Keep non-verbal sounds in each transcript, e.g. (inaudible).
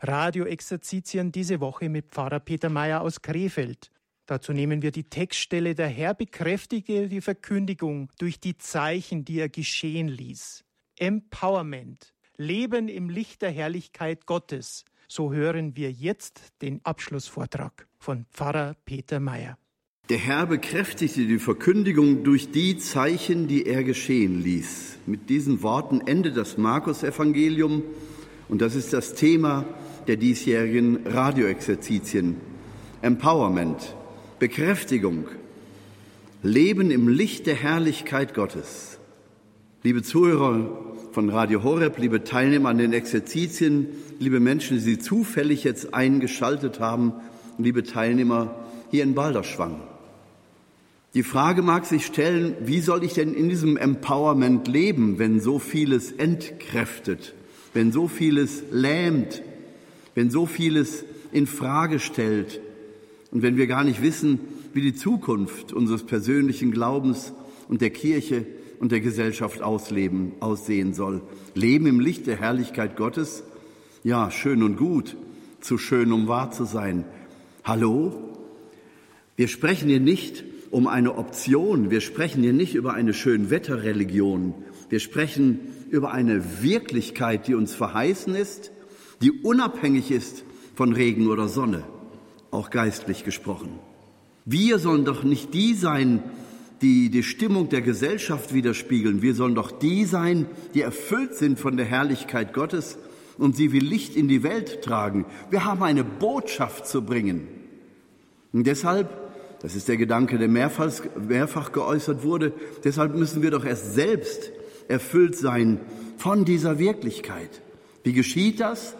Radioexerzitien diese Woche mit Pfarrer Peter Mayer aus Krefeld. Dazu nehmen wir die Textstelle Der Herr bekräftige die Verkündigung durch die Zeichen, die er geschehen ließ. Empowerment. Leben im Licht der Herrlichkeit Gottes. So hören wir jetzt den Abschlussvortrag von Pfarrer Peter Mayer. Der Herr bekräftigte die Verkündigung durch die Zeichen, die er geschehen ließ. Mit diesen Worten endet das Markus-Evangelium und das ist das Thema der diesjährigen Radioexerzitien. Empowerment, Bekräftigung, Leben im Licht der Herrlichkeit Gottes. Liebe Zuhörer von Radio Horeb, liebe Teilnehmer an den Exerzitien, liebe Menschen, die Sie zufällig jetzt eingeschaltet haben, liebe Teilnehmer hier in Balderschwang. Die Frage mag sich stellen, wie soll ich denn in diesem Empowerment leben, wenn so vieles entkräftet, wenn so vieles lähmt, wenn so vieles in Frage stellt und wenn wir gar nicht wissen, wie die Zukunft unseres persönlichen Glaubens und der Kirche und der Gesellschaft ausleben, aussehen soll. Leben im Licht der Herrlichkeit Gottes? Ja, schön und gut, zu schön, um wahr zu sein. Hallo? Wir sprechen hier nicht um eine Option, wir sprechen hier nicht über eine Schönwetterreligion, wir sprechen über eine Wirklichkeit, die uns verheißen ist, die unabhängig ist von Regen oder Sonne, auch geistlich gesprochen. Wir sollen doch nicht die sein, die die Stimmung der Gesellschaft widerspiegeln. Wir sollen doch die sein, die erfüllt sind von der Herrlichkeit Gottes und sie wie Licht in die Welt tragen. Wir haben eine Botschaft zu bringen. Und deshalb, das ist der Gedanke, der mehrfach, mehrfach geäußert wurde, deshalb müssen wir doch erst selbst erfüllt sein von dieser Wirklichkeit. Wie geschieht das?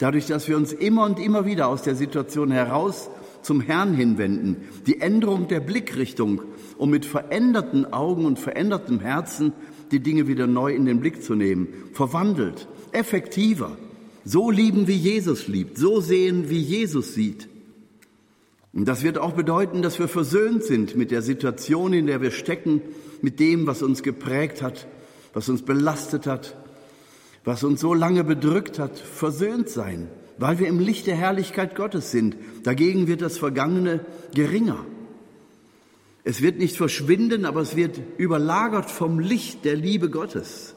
Dadurch, dass wir uns immer und immer wieder aus der Situation heraus zum Herrn hinwenden, die Änderung der Blickrichtung, um mit veränderten Augen und verändertem Herzen die Dinge wieder neu in den Blick zu nehmen, verwandelt, effektiver, so lieben, wie Jesus liebt, so sehen, wie Jesus sieht. Und das wird auch bedeuten, dass wir versöhnt sind mit der Situation, in der wir stecken, mit dem, was uns geprägt hat, was uns belastet hat, was uns so lange bedrückt hat, versöhnt sein, weil wir im Licht der Herrlichkeit Gottes sind. Dagegen wird das Vergangene geringer. Es wird nicht verschwinden, aber es wird überlagert vom Licht der Liebe Gottes.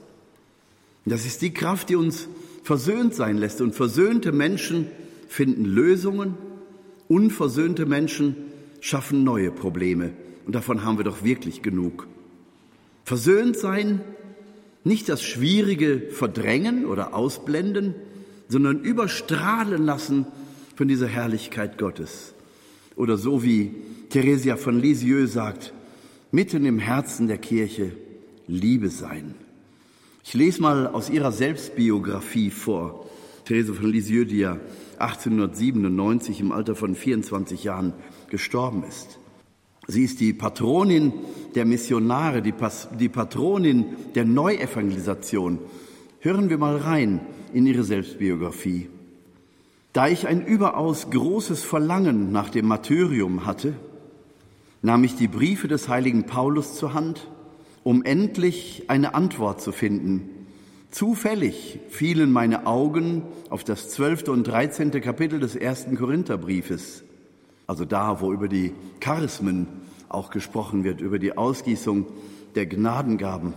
Das ist die Kraft, die uns versöhnt sein lässt. Und versöhnte Menschen finden Lösungen, unversöhnte Menschen schaffen neue Probleme. Und davon haben wir doch wirklich genug. Versöhnt sein nicht das Schwierige verdrängen oder ausblenden, sondern überstrahlen lassen von dieser Herrlichkeit Gottes. Oder so wie Theresia von Lisieux sagt, mitten im Herzen der Kirche Liebe sein. Ich lese mal aus ihrer Selbstbiografie vor. Therese von Lisieux, die ja 1897 im Alter von 24 Jahren gestorben ist. Sie ist die Patronin der Missionare, die, Pas die Patronin der Neuevangelisation. Hören wir mal rein in ihre Selbstbiografie. Da ich ein überaus großes Verlangen nach dem Martyrium hatte, nahm ich die Briefe des heiligen Paulus zur Hand, um endlich eine Antwort zu finden. Zufällig fielen meine Augen auf das zwölfte und dreizehnte Kapitel des ersten Korintherbriefes also da, wo über die Charismen auch gesprochen wird, über die Ausgießung der Gnadengaben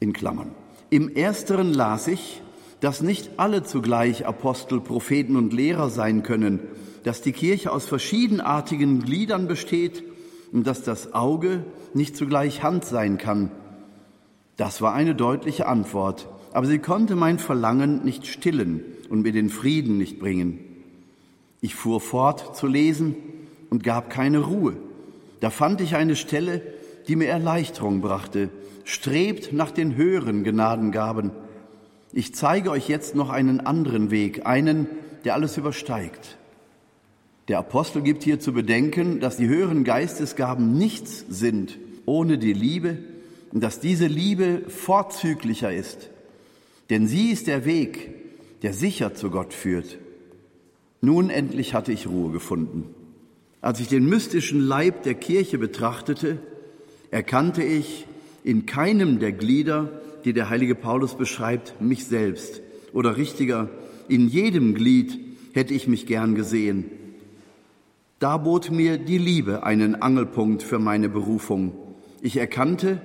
in Klammern. Im ersteren las ich, dass nicht alle zugleich Apostel, Propheten und Lehrer sein können, dass die Kirche aus verschiedenartigen Gliedern besteht und dass das Auge nicht zugleich Hand sein kann. Das war eine deutliche Antwort, aber sie konnte mein Verlangen nicht stillen und mir den Frieden nicht bringen. Ich fuhr fort zu lesen und gab keine Ruhe. Da fand ich eine Stelle, die mir Erleichterung brachte. Strebt nach den höheren Gnadengaben. Ich zeige euch jetzt noch einen anderen Weg, einen, der alles übersteigt. Der Apostel gibt hier zu bedenken, dass die höheren Geistesgaben nichts sind ohne die Liebe und dass diese Liebe vorzüglicher ist. Denn sie ist der Weg, der sicher zu Gott führt. Nun endlich hatte ich Ruhe gefunden. Als ich den mystischen Leib der Kirche betrachtete, erkannte ich in keinem der Glieder, die der heilige Paulus beschreibt, mich selbst. Oder richtiger, in jedem Glied hätte ich mich gern gesehen. Da bot mir die Liebe einen Angelpunkt für meine Berufung. Ich erkannte,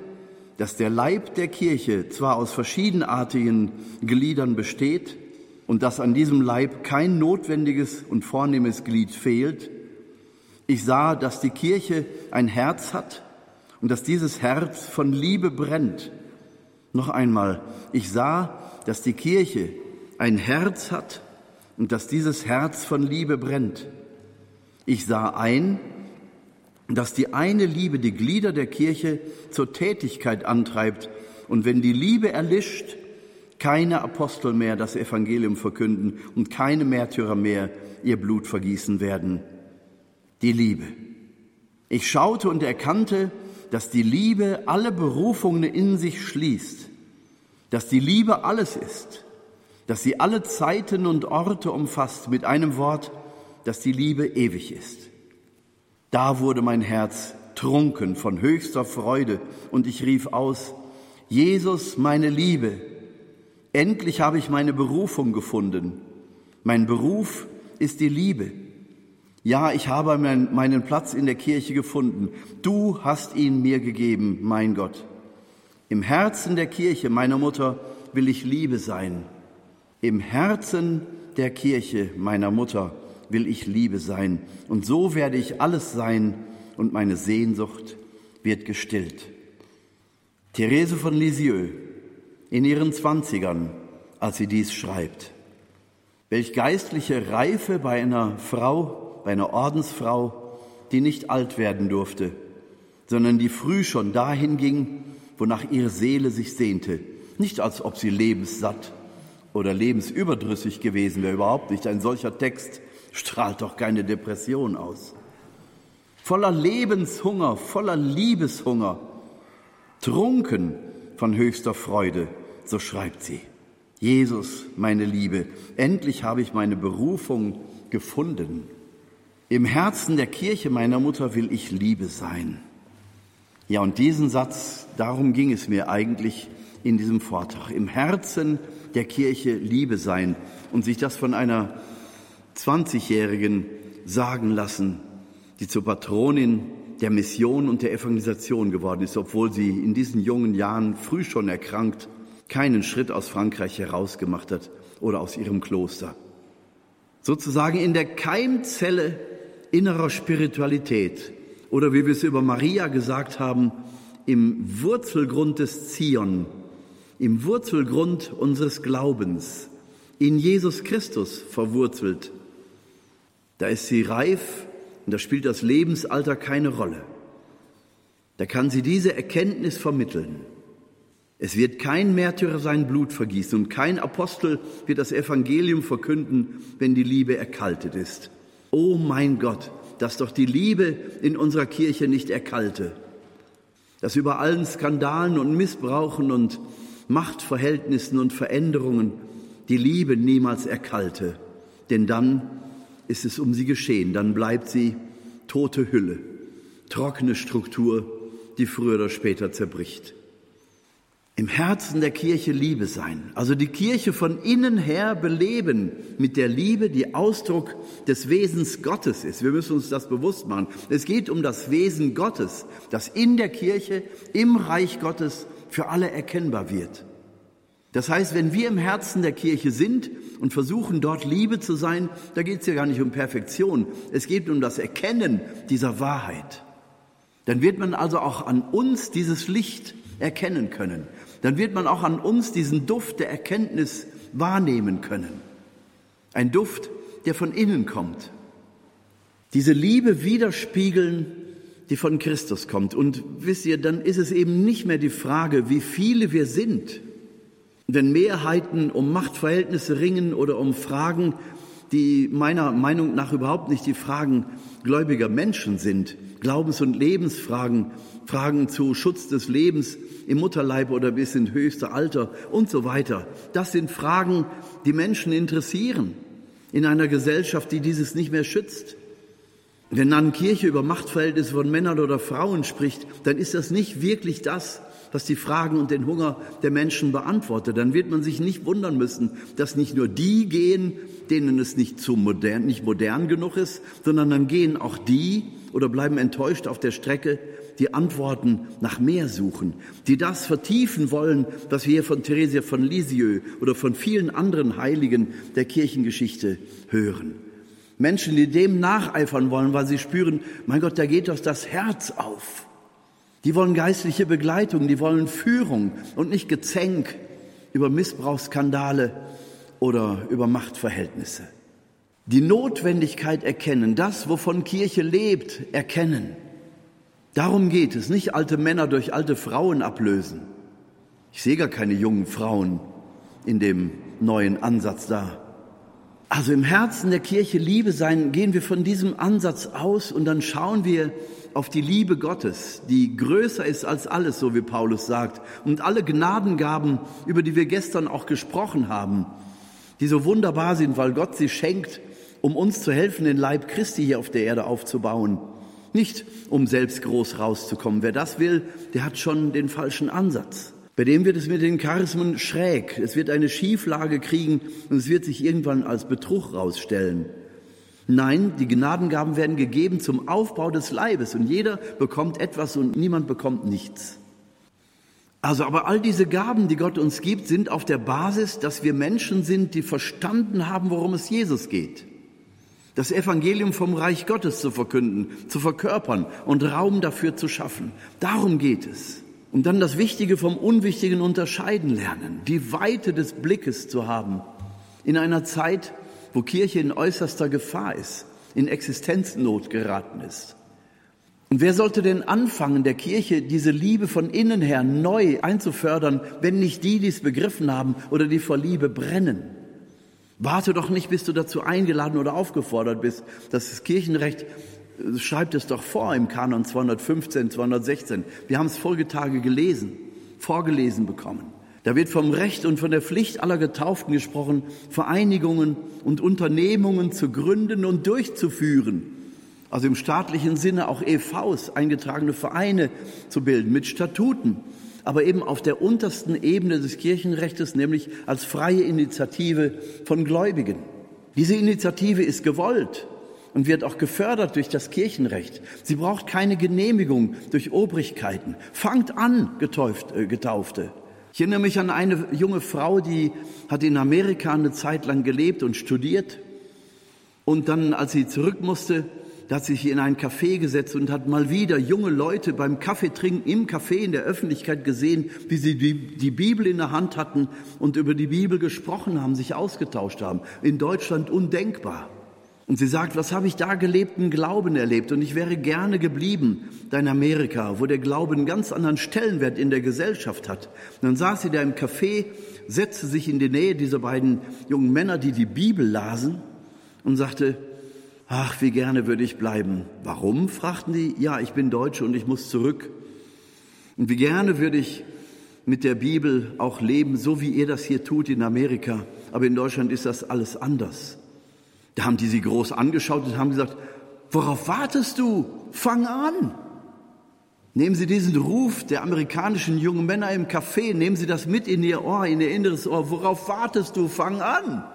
dass der Leib der Kirche zwar aus verschiedenartigen Gliedern besteht und dass an diesem Leib kein notwendiges und vornehmes Glied fehlt, ich sah, dass die Kirche ein Herz hat und dass dieses Herz von Liebe brennt. Noch einmal, ich sah, dass die Kirche ein Herz hat und dass dieses Herz von Liebe brennt. Ich sah ein, dass die eine Liebe die Glieder der Kirche zur Tätigkeit antreibt und wenn die Liebe erlischt, keine Apostel mehr das Evangelium verkünden und keine Märtyrer mehr ihr Blut vergießen werden. Die Liebe. Ich schaute und erkannte, dass die Liebe alle Berufungen in sich schließt, dass die Liebe alles ist, dass sie alle Zeiten und Orte umfasst, mit einem Wort, dass die Liebe ewig ist. Da wurde mein Herz trunken von höchster Freude und ich rief aus, Jesus, meine Liebe, endlich habe ich meine Berufung gefunden. Mein Beruf ist die Liebe. Ja, ich habe meinen Platz in der Kirche gefunden. Du hast ihn mir gegeben, mein Gott. Im Herzen der Kirche meiner Mutter will ich Liebe sein. Im Herzen der Kirche meiner Mutter will ich Liebe sein. Und so werde ich alles sein und meine Sehnsucht wird gestillt. Therese von Lisieux in ihren Zwanzigern, als sie dies schreibt. Welch geistliche Reife bei einer Frau, bei einer Ordensfrau, die nicht alt werden durfte, sondern die früh schon dahin ging, wonach ihre Seele sich sehnte. Nicht als ob sie lebenssatt oder lebensüberdrüssig gewesen wäre, überhaupt nicht. Ein solcher Text strahlt doch keine Depression aus. Voller Lebenshunger, voller Liebeshunger, trunken von höchster Freude, so schreibt sie. Jesus, meine Liebe, endlich habe ich meine Berufung gefunden. Im Herzen der Kirche meiner Mutter will ich Liebe sein. Ja, und diesen Satz, darum ging es mir eigentlich in diesem Vortrag. Im Herzen der Kirche Liebe sein und sich das von einer 20-Jährigen sagen lassen, die zur Patronin der Mission und der Evangelisation geworden ist, obwohl sie in diesen jungen Jahren früh schon erkrankt, keinen Schritt aus Frankreich herausgemacht hat oder aus ihrem Kloster. Sozusagen in der Keimzelle innerer Spiritualität oder wie wir es über Maria gesagt haben, im Wurzelgrund des Zion, im Wurzelgrund unseres Glaubens, in Jesus Christus verwurzelt. Da ist sie reif und da spielt das Lebensalter keine Rolle. Da kann sie diese Erkenntnis vermitteln. Es wird kein Märtyrer sein Blut vergießen und kein Apostel wird das Evangelium verkünden, wenn die Liebe erkaltet ist. Oh mein Gott, dass doch die Liebe in unserer Kirche nicht erkalte, dass über allen Skandalen und Missbrauchen und Machtverhältnissen und Veränderungen die Liebe niemals erkalte, denn dann ist es um sie geschehen, dann bleibt sie tote Hülle, trockene Struktur, die früher oder später zerbricht im Herzen der Kirche Liebe sein. Also die Kirche von innen her beleben mit der Liebe, die Ausdruck des Wesens Gottes ist. Wir müssen uns das bewusst machen. Es geht um das Wesen Gottes, das in der Kirche, im Reich Gottes für alle erkennbar wird. Das heißt, wenn wir im Herzen der Kirche sind und versuchen, dort Liebe zu sein, da geht es ja gar nicht um Perfektion. Es geht um das Erkennen dieser Wahrheit. Dann wird man also auch an uns dieses Licht erkennen können dann wird man auch an uns diesen Duft der Erkenntnis wahrnehmen können. Ein Duft, der von innen kommt. Diese Liebe widerspiegeln, die von Christus kommt. Und wisst ihr, dann ist es eben nicht mehr die Frage, wie viele wir sind. Wenn Mehrheiten um Machtverhältnisse ringen oder um Fragen, die meiner Meinung nach überhaupt nicht die Fragen gläubiger Menschen sind, Glaubens- und Lebensfragen, Fragen zu Schutz des Lebens im Mutterleib oder bis in höchster Alter und so weiter. Das sind Fragen, die Menschen interessieren in einer Gesellschaft, die dieses nicht mehr schützt. Wenn dann Kirche über Machtverhältnisse von Männern oder Frauen spricht, dann ist das nicht wirklich das, was die Fragen und den Hunger der Menschen beantwortet. Dann wird man sich nicht wundern müssen, dass nicht nur die gehen, denen es nicht zu modern, nicht modern genug ist, sondern dann gehen auch die oder bleiben enttäuscht auf der Strecke, die Antworten nach mehr suchen, die das vertiefen wollen, was wir hier von Theresia von Lisieux oder von vielen anderen Heiligen der Kirchengeschichte hören. Menschen, die dem nacheifern wollen, weil sie spüren, mein Gott, da geht doch das Herz auf. Die wollen geistliche Begleitung, die wollen Führung und nicht Gezänk über Missbrauchsskandale oder über Machtverhältnisse. Die Notwendigkeit erkennen, das, wovon Kirche lebt, erkennen. Darum geht es, nicht alte Männer durch alte Frauen ablösen. Ich sehe gar keine jungen Frauen in dem neuen Ansatz da. Also im Herzen der Kirche Liebe sein, gehen wir von diesem Ansatz aus und dann schauen wir auf die Liebe Gottes, die größer ist als alles, so wie Paulus sagt. Und alle Gnadengaben, über die wir gestern auch gesprochen haben, die so wunderbar sind, weil Gott sie schenkt, um uns zu helfen, den Leib Christi hier auf der Erde aufzubauen. Nicht um selbst groß rauszukommen. Wer das will, der hat schon den falschen Ansatz. Bei dem wird es mit den Charismen schräg. Es wird eine Schieflage kriegen und es wird sich irgendwann als Betrug rausstellen. Nein, die Gnadengaben werden gegeben zum Aufbau des Leibes und jeder bekommt etwas und niemand bekommt nichts. Also, aber all diese Gaben, die Gott uns gibt, sind auf der Basis, dass wir Menschen sind, die verstanden haben, worum es Jesus geht das Evangelium vom Reich Gottes zu verkünden, zu verkörpern und Raum dafür zu schaffen. Darum geht es. Und dann das Wichtige vom Unwichtigen unterscheiden lernen, die Weite des Blickes zu haben in einer Zeit, wo Kirche in äußerster Gefahr ist, in Existenznot geraten ist. Und wer sollte denn anfangen, der Kirche diese Liebe von innen her neu einzufördern, wenn nicht die, die es begriffen haben oder die vor Liebe brennen? Warte doch nicht, bis du dazu eingeladen oder aufgefordert bist. Das Kirchenrecht äh, schreibt es doch vor im Kanon 215, 216. Wir haben es vorige Tage gelesen, vorgelesen bekommen. Da wird vom Recht und von der Pflicht aller Getauften gesprochen, Vereinigungen und Unternehmungen zu gründen und durchzuführen. Also im staatlichen Sinne auch EVs, eingetragene Vereine zu bilden mit Statuten aber eben auf der untersten Ebene des Kirchenrechts, nämlich als freie Initiative von Gläubigen. Diese Initiative ist gewollt und wird auch gefördert durch das Kirchenrecht. Sie braucht keine Genehmigung durch Obrigkeiten. Fangt an, getauft, äh, Getaufte. Ich erinnere mich an eine junge Frau, die hat in Amerika eine Zeit lang gelebt und studiert. Und dann, als sie zurück musste, da hat sich in ein Café gesetzt und hat mal wieder junge Leute beim Kaffeetrinken im Café in der Öffentlichkeit gesehen, wie sie die, die Bibel in der Hand hatten und über die Bibel gesprochen haben, sich ausgetauscht haben. In Deutschland undenkbar. Und sie sagt, was habe ich da gelebten Glauben erlebt? Und ich wäre gerne geblieben, da in Amerika, wo der Glaube einen ganz anderen Stellenwert in der Gesellschaft hat. Und dann saß sie da im Café, setzte sich in die Nähe dieser beiden jungen Männer, die die Bibel lasen, und sagte, Ach, wie gerne würde ich bleiben. Warum? fragten die. Ja, ich bin Deutsche und ich muss zurück. Und wie gerne würde ich mit der Bibel auch leben, so wie ihr das hier tut in Amerika. Aber in Deutschland ist das alles anders. Da haben die sie groß angeschaut und haben gesagt, worauf wartest du? Fang an. Nehmen Sie diesen Ruf der amerikanischen jungen Männer im Café, nehmen Sie das mit in Ihr Ohr, in Ihr inneres Ohr. Worauf wartest du? Fang an.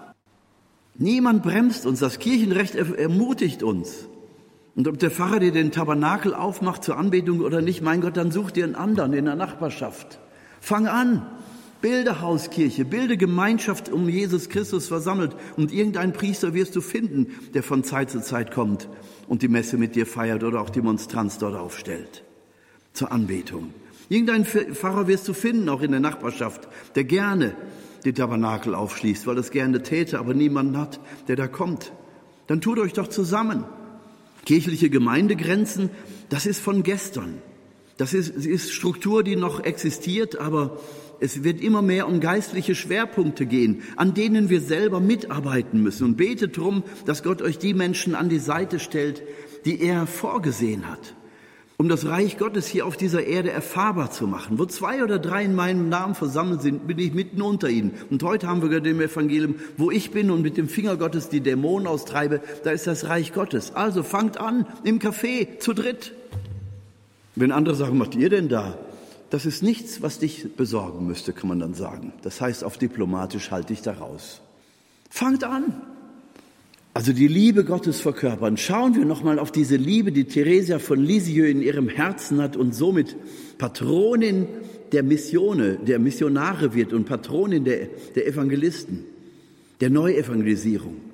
Niemand bremst uns, das Kirchenrecht ermutigt uns. Und ob der Pfarrer dir den Tabernakel aufmacht zur Anbetung oder nicht, mein Gott, dann such dir einen anderen in der Nachbarschaft. Fang an, bilde Hauskirche, bilde Gemeinschaft um Jesus Christus versammelt und irgendeinen Priester wirst du finden, der von Zeit zu Zeit kommt und die Messe mit dir feiert oder auch die Monstranz dort aufstellt zur Anbetung. Irgendeinen Pfarrer wirst du finden, auch in der Nachbarschaft, der gerne den Tabernakel aufschließt, weil es gerne täte, aber niemanden hat, der da kommt. Dann tut euch doch zusammen. Kirchliche Gemeindegrenzen, das ist von gestern. Das ist, ist Struktur, die noch existiert, aber es wird immer mehr um geistliche Schwerpunkte gehen, an denen wir selber mitarbeiten müssen. Und betet darum, dass Gott euch die Menschen an die Seite stellt, die er vorgesehen hat um das Reich Gottes hier auf dieser Erde erfahrbar zu machen. Wo zwei oder drei in meinem Namen versammelt sind, bin ich mitten unter ihnen. Und heute haben wir gehört im Evangelium, wo ich bin und mit dem Finger Gottes die Dämonen austreibe, da ist das Reich Gottes. Also fangt an im Café zu dritt. Wenn andere sagen, macht ihr denn da? das ist nichts, was dich besorgen müsste, kann man dann sagen. Das heißt, auf diplomatisch halte ich da raus. Fangt an. Also die Liebe Gottes verkörpern. Schauen wir nochmal auf diese Liebe, die Theresia von Lisieux in ihrem Herzen hat und somit Patronin der Missione, der Missionare wird und Patronin der, der Evangelisten, der Neuevangelisierung.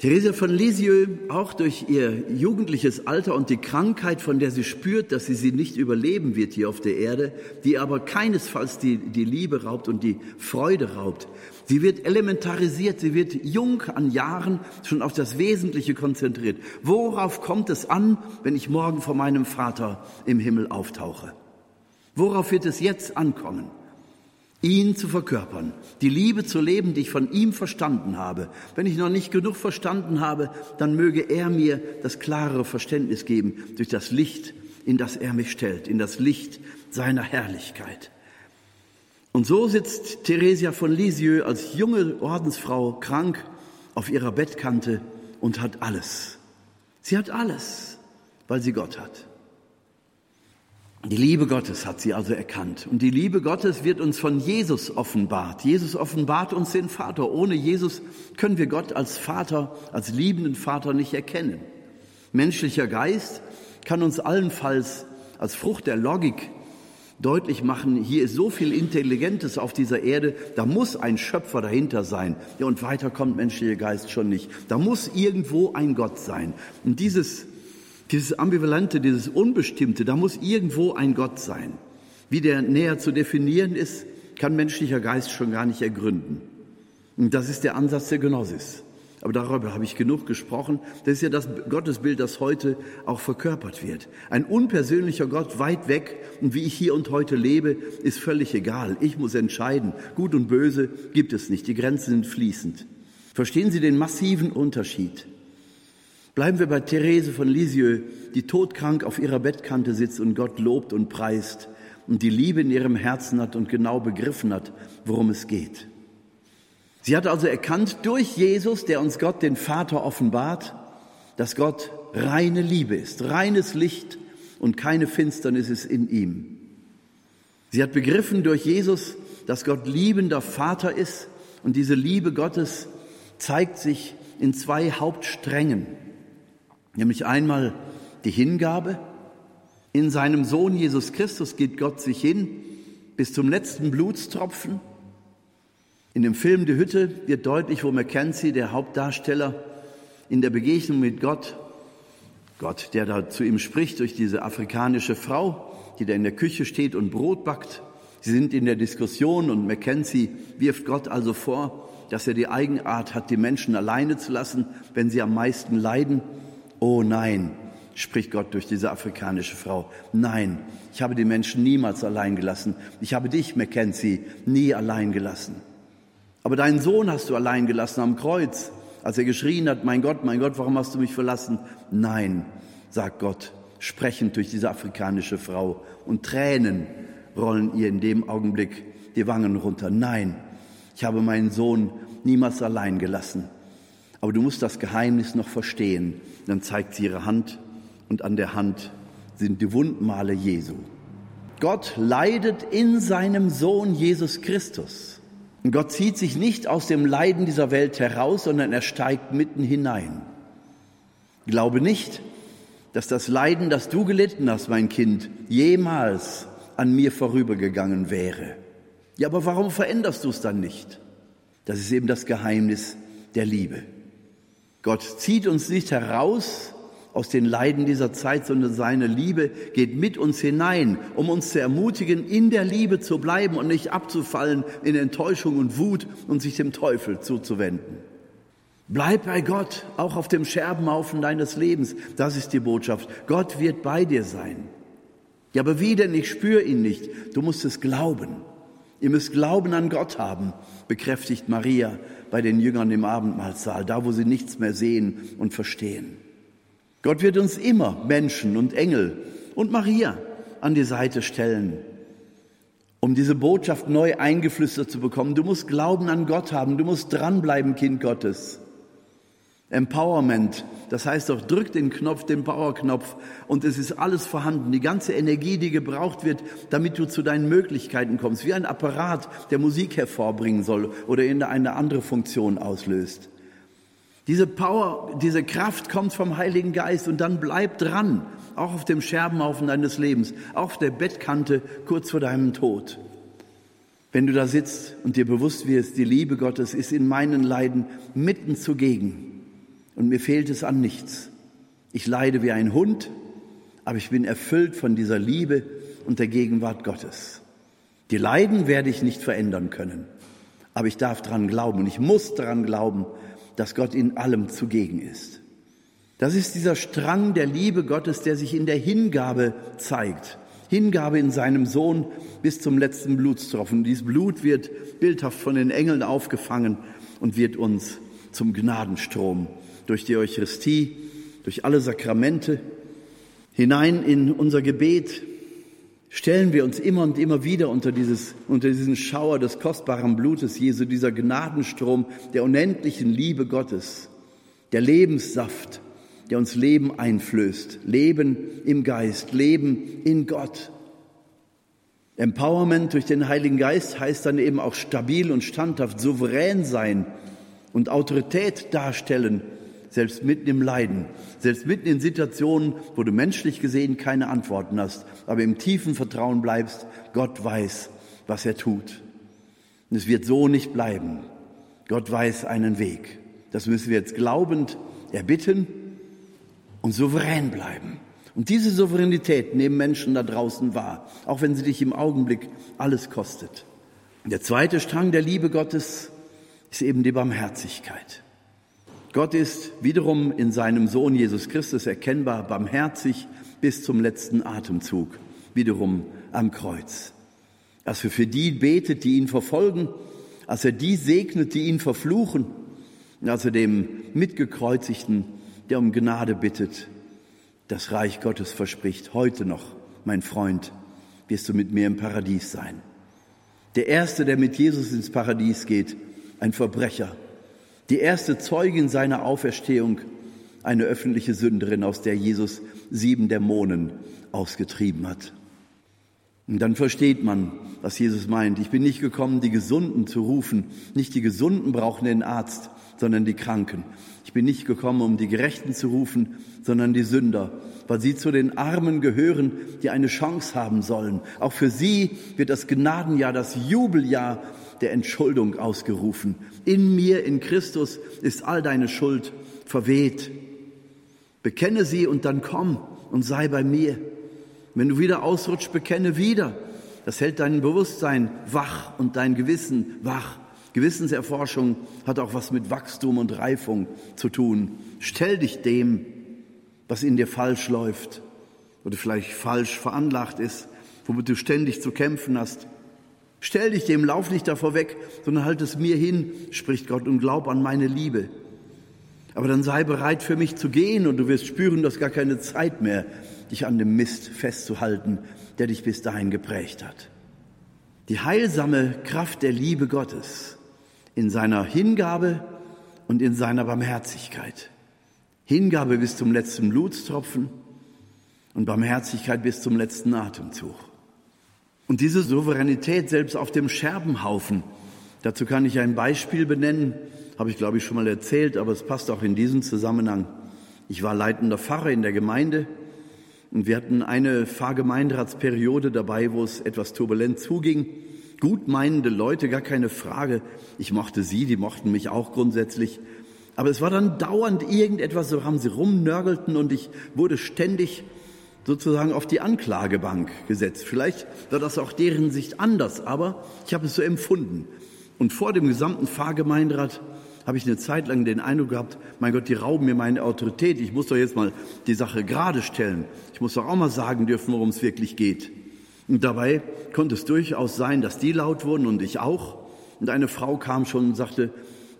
Theresa von Lisieux, auch durch ihr jugendliches Alter und die Krankheit, von der sie spürt, dass sie sie nicht überleben wird hier auf der Erde, die aber keinesfalls die, die Liebe raubt und die Freude raubt. Sie wird elementarisiert, sie wird jung an Jahren schon auf das Wesentliche konzentriert. Worauf kommt es an, wenn ich morgen vor meinem Vater im Himmel auftauche? Worauf wird es jetzt ankommen? Ihn zu verkörpern, die Liebe zu leben, die ich von ihm verstanden habe. Wenn ich noch nicht genug verstanden habe, dann möge er mir das klarere Verständnis geben durch das Licht, in das er mich stellt, in das Licht seiner Herrlichkeit. Und so sitzt Theresia von Lisieux als junge Ordensfrau krank auf ihrer Bettkante und hat alles. Sie hat alles, weil sie Gott hat. Die Liebe Gottes hat sie also erkannt. Und die Liebe Gottes wird uns von Jesus offenbart. Jesus offenbart uns den Vater. Ohne Jesus können wir Gott als Vater, als liebenden Vater nicht erkennen. Menschlicher Geist kann uns allenfalls als Frucht der Logik deutlich machen, hier ist so viel Intelligentes auf dieser Erde, da muss ein Schöpfer dahinter sein. Ja, und weiter kommt menschlicher Geist schon nicht. Da muss irgendwo ein Gott sein. Und dieses dieses Ambivalente, dieses Unbestimmte, da muss irgendwo ein Gott sein. Wie der näher zu definieren ist, kann menschlicher Geist schon gar nicht ergründen. Und das ist der Ansatz der Gnosis. Aber darüber habe ich genug gesprochen. Das ist ja das Gottesbild, das heute auch verkörpert wird. Ein unpersönlicher Gott weit weg und wie ich hier und heute lebe, ist völlig egal. Ich muss entscheiden. Gut und böse gibt es nicht. Die Grenzen sind fließend. Verstehen Sie den massiven Unterschied? Bleiben wir bei Therese von Lisieux, die todkrank auf ihrer Bettkante sitzt und Gott lobt und preist und die Liebe in ihrem Herzen hat und genau begriffen hat, worum es geht. Sie hat also erkannt durch Jesus, der uns Gott den Vater offenbart, dass Gott reine Liebe ist, reines Licht und keine Finsternis ist in ihm. Sie hat begriffen durch Jesus, dass Gott liebender Vater ist und diese Liebe Gottes zeigt sich in zwei Hauptsträngen. Nämlich einmal die Hingabe. In seinem Sohn Jesus Christus geht Gott sich hin bis zum letzten Blutstropfen. In dem Film Die Hütte wird deutlich, wo Mackenzie, der Hauptdarsteller, in der Begegnung mit Gott, Gott, der da zu ihm spricht durch diese afrikanische Frau, die da in der Küche steht und Brot backt. Sie sind in der Diskussion und Mackenzie wirft Gott also vor, dass er die Eigenart hat, die Menschen alleine zu lassen, wenn sie am meisten leiden. Oh nein, spricht Gott durch diese afrikanische Frau. Nein, ich habe die Menschen niemals allein gelassen. Ich habe dich, Mackenzie, nie allein gelassen. Aber deinen Sohn hast du allein gelassen am Kreuz, als er geschrien hat, mein Gott, mein Gott, warum hast du mich verlassen? Nein, sagt Gott, sprechend durch diese afrikanische Frau. Und Tränen rollen ihr in dem Augenblick die Wangen runter. Nein, ich habe meinen Sohn niemals allein gelassen. Aber du musst das Geheimnis noch verstehen. Dann zeigt sie ihre Hand und an der Hand sind die Wundmale Jesu. Gott leidet in seinem Sohn Jesus Christus. Und Gott zieht sich nicht aus dem Leiden dieser Welt heraus, sondern er steigt mitten hinein. Glaube nicht, dass das Leiden, das du gelitten hast, mein Kind, jemals an mir vorübergegangen wäre. Ja, aber warum veränderst du es dann nicht? Das ist eben das Geheimnis der Liebe. Gott zieht uns nicht heraus aus den Leiden dieser Zeit, sondern seine Liebe geht mit uns hinein, um uns zu ermutigen, in der Liebe zu bleiben und nicht abzufallen in Enttäuschung und Wut und sich dem Teufel zuzuwenden. Bleib bei Gott, auch auf dem Scherbenhaufen deines Lebens. Das ist die Botschaft. Gott wird bei dir sein. Ja, aber wie denn? Ich spüre ihn nicht. Du musst es glauben. Ihr müsst Glauben an Gott haben, bekräftigt Maria bei den Jüngern im Abendmahlsaal, da wo sie nichts mehr sehen und verstehen. Gott wird uns immer Menschen und Engel und Maria an die Seite stellen, um diese Botschaft neu eingeflüstert zu bekommen. Du musst Glauben an Gott haben, du musst dranbleiben, Kind Gottes. Empowerment, das heißt doch, drück den Knopf, den Powerknopf und es ist alles vorhanden. Die ganze Energie, die gebraucht wird, damit du zu deinen Möglichkeiten kommst. Wie ein Apparat, der Musik hervorbringen soll oder in eine andere Funktion auslöst. Diese Power, diese Kraft kommt vom Heiligen Geist und dann bleib dran, auch auf dem Scherbenhaufen deines Lebens, auch auf der Bettkante kurz vor deinem Tod. Wenn du da sitzt und dir bewusst wirst, die Liebe Gottes ist in meinen Leiden mitten zugegen und mir fehlt es an nichts. Ich leide wie ein Hund, aber ich bin erfüllt von dieser Liebe und der Gegenwart Gottes. Die Leiden werde ich nicht verändern können, aber ich darf daran glauben und ich muss daran glauben, dass Gott in allem zugegen ist. Das ist dieser Strang der Liebe Gottes, der sich in der Hingabe zeigt. Hingabe in seinem Sohn bis zum letzten Blutstropfen. Dieses Blut wird bildhaft von den Engeln aufgefangen und wird uns zum Gnadenstrom durch die Eucharistie, durch alle Sakramente, hinein in unser Gebet, stellen wir uns immer und immer wieder unter, dieses, unter diesen Schauer des kostbaren Blutes Jesu, dieser Gnadenstrom der unendlichen Liebe Gottes, der Lebenssaft, der uns Leben einflößt, Leben im Geist, Leben in Gott. Empowerment durch den Heiligen Geist heißt dann eben auch stabil und standhaft, souverän sein und Autorität darstellen selbst mitten im Leiden, selbst mitten in Situationen, wo du menschlich gesehen keine Antworten hast, aber im tiefen Vertrauen bleibst, Gott weiß, was er tut. Und es wird so nicht bleiben. Gott weiß einen Weg. Das müssen wir jetzt glaubend erbitten und souverän bleiben. Und diese Souveränität nehmen Menschen da draußen wahr, auch wenn sie dich im Augenblick alles kostet. Der zweite Strang der Liebe Gottes ist eben die Barmherzigkeit. Gott ist wiederum in seinem Sohn Jesus Christus erkennbar barmherzig bis zum letzten Atemzug, wiederum am Kreuz. Als er für die betet, die ihn verfolgen, als er die segnet, die ihn verfluchen, als er dem Mitgekreuzigten, der um Gnade bittet, das Reich Gottes verspricht, heute noch, mein Freund, wirst du mit mir im Paradies sein. Der Erste, der mit Jesus ins Paradies geht, ein Verbrecher, die erste Zeugin seiner Auferstehung, eine öffentliche Sünderin, aus der Jesus sieben Dämonen ausgetrieben hat. Und dann versteht man, was Jesus meint. Ich bin nicht gekommen, die Gesunden zu rufen. Nicht die Gesunden brauchen den Arzt, sondern die Kranken. Ich bin nicht gekommen, um die Gerechten zu rufen, sondern die Sünder, weil sie zu den Armen gehören, die eine Chance haben sollen. Auch für sie wird das Gnadenjahr, das Jubeljahr der Entschuldung ausgerufen. In mir, in Christus, ist all deine Schuld verweht. Bekenne sie und dann komm und sei bei mir. Wenn du wieder ausrutscht, bekenne wieder. Das hält dein Bewusstsein wach und dein Gewissen wach. Gewissenserforschung hat auch was mit Wachstum und Reifung zu tun. Stell dich dem, was in dir falsch läuft oder vielleicht falsch veranlagt ist, womit du ständig zu kämpfen hast. Stell dich dem, lauf nicht davor weg, sondern halt es mir hin, spricht Gott, und glaub an meine Liebe. Aber dann sei bereit für mich zu gehen und du wirst spüren, dass gar keine Zeit mehr, dich an dem Mist festzuhalten, der dich bis dahin geprägt hat. Die heilsame Kraft der Liebe Gottes in seiner Hingabe und in seiner Barmherzigkeit. Hingabe bis zum letzten Blutstropfen und Barmherzigkeit bis zum letzten Atemzug. Und diese Souveränität selbst auf dem Scherbenhaufen, dazu kann ich ein Beispiel benennen, habe ich glaube ich schon mal erzählt, aber es passt auch in diesem Zusammenhang. Ich war leitender Pfarrer in der Gemeinde und wir hatten eine Pfarrgemeinderatsperiode dabei, wo es etwas turbulent zuging. Gutmeinende Leute, gar keine Frage. Ich mochte sie, die mochten mich auch grundsätzlich. Aber es war dann dauernd irgendetwas, so haben sie rumnörgelten und ich wurde ständig sozusagen auf die Anklagebank gesetzt. Vielleicht war das auch deren Sicht anders, aber ich habe es so empfunden. Und vor dem gesamten Pfarrgemeinderat habe ich eine Zeit lang den Eindruck gehabt, mein Gott, die rauben mir meine Autorität. Ich muss doch jetzt mal die Sache gerade stellen. Ich muss doch auch mal sagen dürfen, worum es wirklich geht. Und dabei konnte es durchaus sein, dass die laut wurden und ich auch. Und eine Frau kam schon und sagte,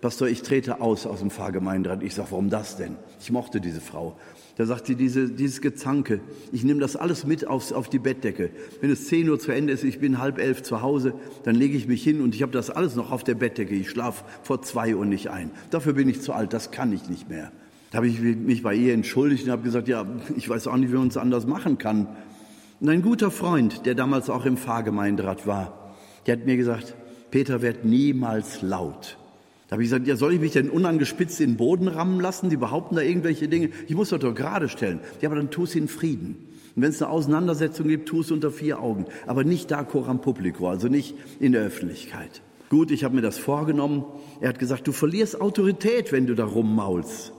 Pastor, ich trete aus aus dem Pfarrgemeinderat. Ich sage, warum das denn? Ich mochte diese Frau. Da sagt sie, diese, dieses Gezanke, ich nehme das alles mit aufs, auf die Bettdecke. Wenn es 10 Uhr zu Ende ist, ich bin halb elf zu Hause, dann lege ich mich hin und ich habe das alles noch auf der Bettdecke. Ich schlafe vor zwei Uhr nicht ein. Dafür bin ich zu alt, das kann ich nicht mehr. Da habe ich mich bei ihr entschuldigt und habe gesagt, ja, ich weiß auch nicht, wie man es anders machen kann. Und ein guter Freund, der damals auch im Pfarrgemeinderat war, der hat mir gesagt, Peter wird niemals laut. Da habe ich gesagt, ja, soll ich mich denn unangespitzt in den Boden rammen lassen? Die behaupten da irgendwelche Dinge. Ich muss das doch gerade stellen. Ja, aber dann tu es in Frieden. Und wenn es eine Auseinandersetzung gibt, tu es unter vier Augen. Aber nicht da coram publico, also nicht in der Öffentlichkeit. Gut, ich habe mir das vorgenommen. Er hat gesagt, du verlierst Autorität, wenn du da rummaulst.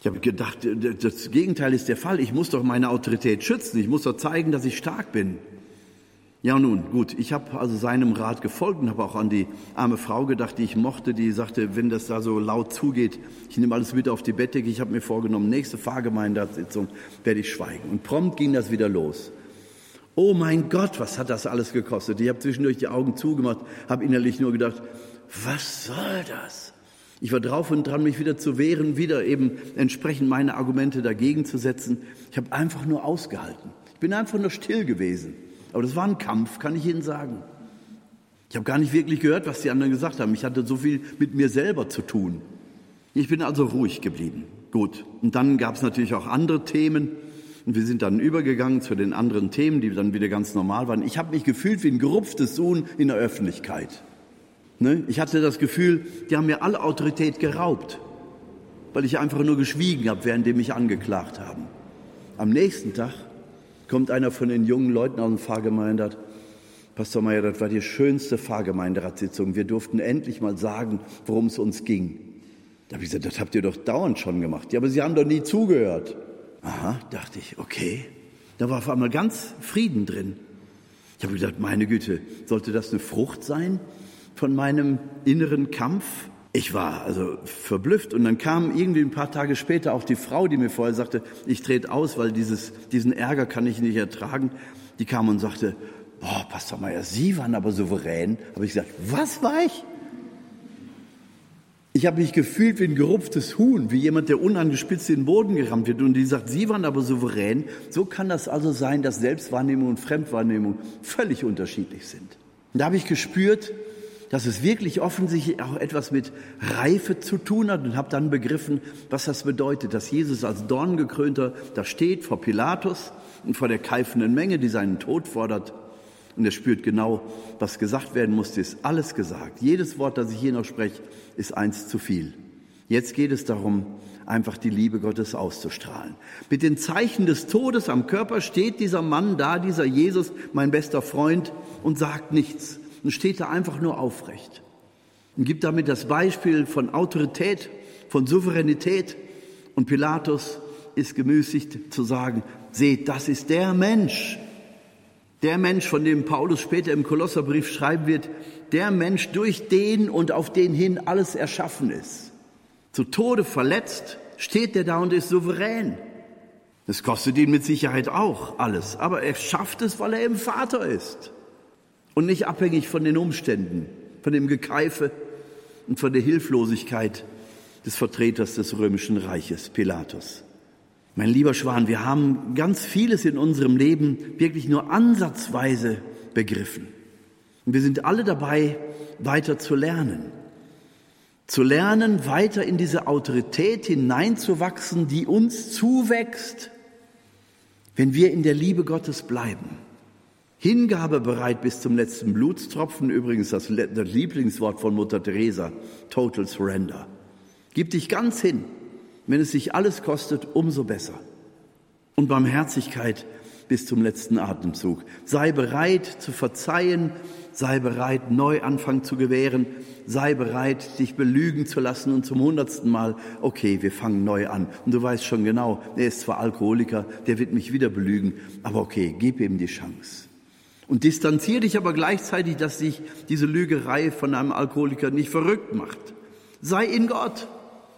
Ich habe gedacht, das Gegenteil ist der Fall. Ich muss doch meine Autorität schützen. Ich muss doch zeigen, dass ich stark bin. Ja nun, gut, ich habe also seinem Rat gefolgt und habe auch an die arme Frau gedacht, die ich mochte, die sagte, wenn das da so laut zugeht, ich nehme alles mit auf die Bettdecke, ich habe mir vorgenommen, nächste Pfarrgemeinderatssitzung werde ich schweigen. Und prompt ging das wieder los. Oh mein Gott, was hat das alles gekostet? Ich habe zwischendurch die Augen zugemacht, habe innerlich nur gedacht, was soll das? Ich war drauf und dran, mich wieder zu wehren, wieder eben entsprechend meine Argumente dagegen zu setzen. Ich habe einfach nur ausgehalten. Ich bin einfach nur still gewesen. Aber das war ein Kampf, kann ich Ihnen sagen. Ich habe gar nicht wirklich gehört, was die anderen gesagt haben. Ich hatte so viel mit mir selber zu tun. Ich bin also ruhig geblieben. Gut. Und dann gab es natürlich auch andere Themen. Und wir sind dann übergegangen zu den anderen Themen, die dann wieder ganz normal waren. Ich habe mich gefühlt wie ein gerupftes Sohn in der Öffentlichkeit. Ne? Ich hatte das Gefühl, die haben mir alle Autorität geraubt, weil ich einfach nur geschwiegen habe, während die mich angeklagt haben. Am nächsten Tag kommt einer von den jungen Leuten aus dem Pfarrgemeinderat. Pastor Meyer, das war die schönste Pfarrgemeinderatssitzung. Wir durften endlich mal sagen, worum es uns ging. Da habe ich gesagt, das habt ihr doch dauernd schon gemacht. Ja, aber Sie haben doch nie zugehört. Aha, dachte ich, okay. Da war auf einmal ganz Frieden drin. Ich habe gedacht, meine Güte, sollte das eine Frucht sein von meinem inneren Kampf? Ich war also verblüfft und dann kam irgendwie ein paar Tage später auch die Frau, die mir vorher sagte, ich trete aus, weil dieses, diesen Ärger kann ich nicht ertragen. Die kam und sagte, boah, Pastor Meier, Sie waren aber souverän. Habe ich gesagt, was war ich? Ich habe mich gefühlt wie ein gerupftes Huhn, wie jemand, der unangespitzt in den Boden gerammt wird. Und die sagt, Sie waren aber souverän. So kann das also sein, dass Selbstwahrnehmung und Fremdwahrnehmung völlig unterschiedlich sind. Und da habe ich gespürt, dass es wirklich offensichtlich auch etwas mit Reife zu tun hat und habe dann begriffen, was das bedeutet, dass Jesus als Dorngekrönter da steht vor Pilatus und vor der keifenden Menge, die seinen Tod fordert. Und er spürt genau, was gesagt werden musste, ist alles gesagt. Jedes Wort, das ich hier noch spreche, ist eins zu viel. Jetzt geht es darum, einfach die Liebe Gottes auszustrahlen. Mit den Zeichen des Todes am Körper steht dieser Mann da, dieser Jesus, mein bester Freund, und sagt nichts und steht da einfach nur aufrecht und gibt damit das Beispiel von Autorität, von Souveränität. Und Pilatus ist gemüßigt zu sagen, seht, das ist der Mensch, der Mensch, von dem Paulus später im Kolosserbrief schreiben wird, der Mensch, durch den und auf den hin alles erschaffen ist. Zu Tode verletzt steht er da und ist souverän. Das kostet ihn mit Sicherheit auch alles, aber er schafft es, weil er im Vater ist und nicht abhängig von den Umständen, von dem Gekeife und von der Hilflosigkeit des Vertreters des römischen Reiches, Pilatus. Mein lieber Schwan, wir haben ganz vieles in unserem Leben wirklich nur ansatzweise begriffen. Und wir sind alle dabei, weiter zu lernen. Zu lernen, weiter in diese Autorität hineinzuwachsen, die uns zuwächst, wenn wir in der Liebe Gottes bleiben. Hingabe bereit bis zum letzten Blutstropfen, übrigens das, Lieblingswort von Mutter Teresa, Total Surrender. Gib dich ganz hin. Wenn es sich alles kostet, umso besser. Und Barmherzigkeit bis zum letzten Atemzug. Sei bereit zu verzeihen, sei bereit, Neuanfang zu gewähren, sei bereit, dich belügen zu lassen und zum hundertsten Mal, okay, wir fangen neu an. Und du weißt schon genau, er ist zwar Alkoholiker, der wird mich wieder belügen, aber okay, gib ihm die Chance. Und distanziere dich aber gleichzeitig, dass sich diese Lügerei von einem Alkoholiker nicht verrückt macht. Sei in Gott.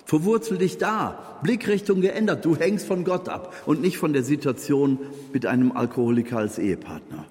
Verwurzel dich da. Blickrichtung geändert. Du hängst von Gott ab und nicht von der Situation mit einem Alkoholiker als Ehepartner.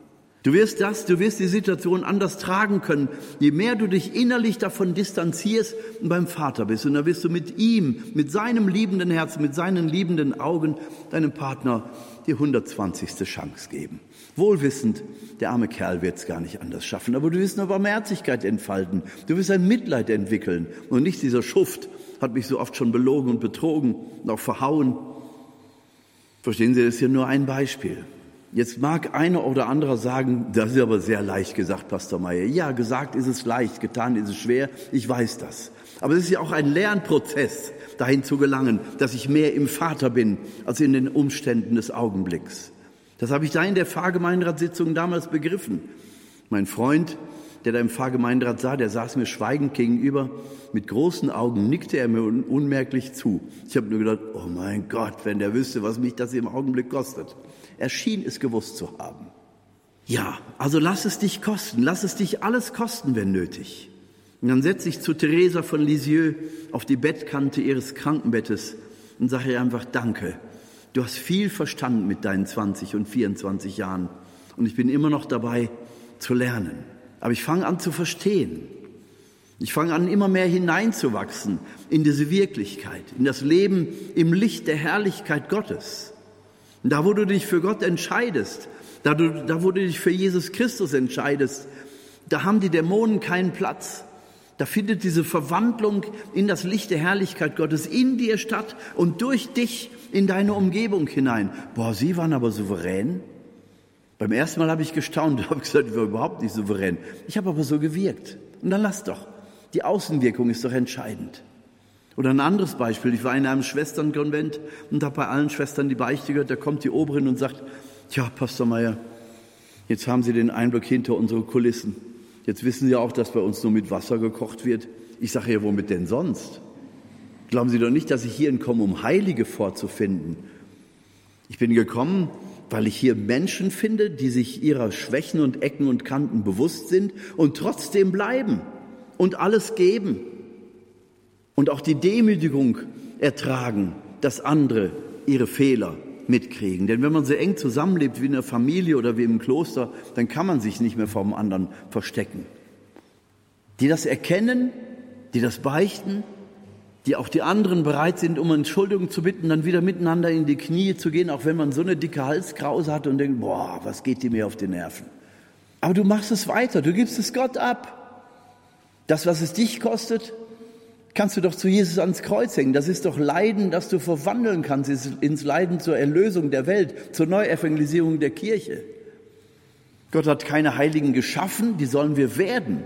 Du wirst das, du wirst die Situation anders tragen können, je mehr du dich innerlich davon distanzierst und beim Vater bist. Und dann wirst du mit ihm, mit seinem liebenden Herzen, mit seinen liebenden Augen deinem Partner die 120. Chance geben. Wohlwissend, der arme Kerl wird es gar nicht anders schaffen, aber du wirst eine Barmherzigkeit entfalten. Du wirst ein Mitleid entwickeln und nicht dieser Schuft hat mich so oft schon belogen und betrogen und auch verhauen. Verstehen Sie, das ist hier nur ein Beispiel. Jetzt mag einer oder anderer sagen, das ist aber sehr leicht gesagt, Pastor Meier. Ja, gesagt ist es leicht, getan ist es schwer, ich weiß das. Aber es ist ja auch ein Lernprozess, dahin zu gelangen, dass ich mehr im Vater bin, als in den Umständen des Augenblicks. Das habe ich da in der Pfarrgemeinderatssitzung damals begriffen. Mein Freund, der da im Pfarrgemeinderat sah, der saß mir schweigend gegenüber. Mit großen Augen nickte er mir unmerklich zu. Ich habe nur gedacht, oh mein Gott, wenn der wüsste, was mich das im Augenblick kostet. Er schien es gewusst zu haben. Ja, also lass es dich kosten, lass es dich alles kosten, wenn nötig. Und dann setze ich zu Theresa von Lisieux auf die Bettkante ihres Krankenbettes und sage ihr einfach Danke. Du hast viel verstanden mit deinen 20 und 24 Jahren und ich bin immer noch dabei zu lernen. Aber ich fange an zu verstehen. Ich fange an, immer mehr hineinzuwachsen in diese Wirklichkeit, in das Leben im Licht der Herrlichkeit Gottes. Da, wo du dich für Gott entscheidest, da, du, da, wo du dich für Jesus Christus entscheidest, da haben die Dämonen keinen Platz. Da findet diese Verwandlung in das Licht der Herrlichkeit Gottes in dir statt und durch dich in deine Umgebung hinein. Boah, Sie waren aber souverän. Beim ersten Mal habe ich gestaunt, (laughs) habe gesagt, ich war überhaupt nicht souverän. Ich habe aber so gewirkt. Und dann lass doch. Die Außenwirkung ist doch entscheidend. Oder ein anderes Beispiel. Ich war in einem Schwesternkonvent und habe bei allen Schwestern die Beichte gehört. Da kommt die Oberin und sagt, Tja, Pastor Meier, jetzt haben Sie den Einblick hinter unsere Kulissen. Jetzt wissen Sie auch, dass bei uns nur mit Wasser gekocht wird. Ich sage ja, womit denn sonst? Glauben Sie doch nicht, dass ich hierhin komme, um Heilige vorzufinden. Ich bin gekommen, weil ich hier Menschen finde, die sich ihrer Schwächen und Ecken und Kanten bewusst sind und trotzdem bleiben und alles geben und auch die Demütigung ertragen, dass andere ihre Fehler mitkriegen. Denn wenn man so eng zusammenlebt wie in der Familie oder wie im Kloster, dann kann man sich nicht mehr vom anderen verstecken. Die das erkennen, die das beichten, die auch die anderen bereit sind, um Entschuldigung zu bitten, dann wieder miteinander in die Knie zu gehen, auch wenn man so eine dicke Halskrause hat und denkt, boah, was geht dir mir auf die Nerven. Aber du machst es weiter, du gibst es Gott ab. Das, was es dich kostet, kannst du doch zu Jesus ans Kreuz hängen. Das ist doch Leiden, das du verwandeln kannst ins Leiden zur Erlösung der Welt, zur Neuevangelisierung der Kirche. Gott hat keine Heiligen geschaffen, die sollen wir werden.